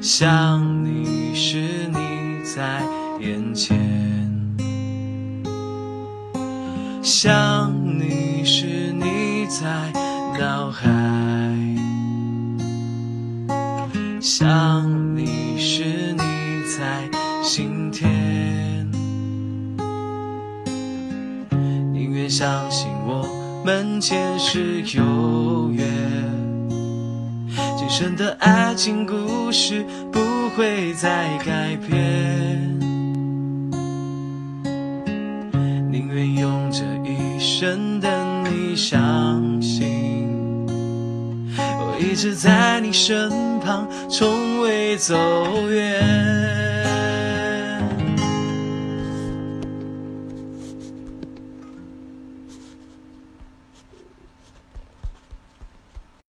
想你时你在眼前，想你时你在脑海，想你时你在心田。宁愿相信我们前世有，生的爱情故事不会再改变。宁愿用这一生等你相信，我一直在你身旁，从未走远。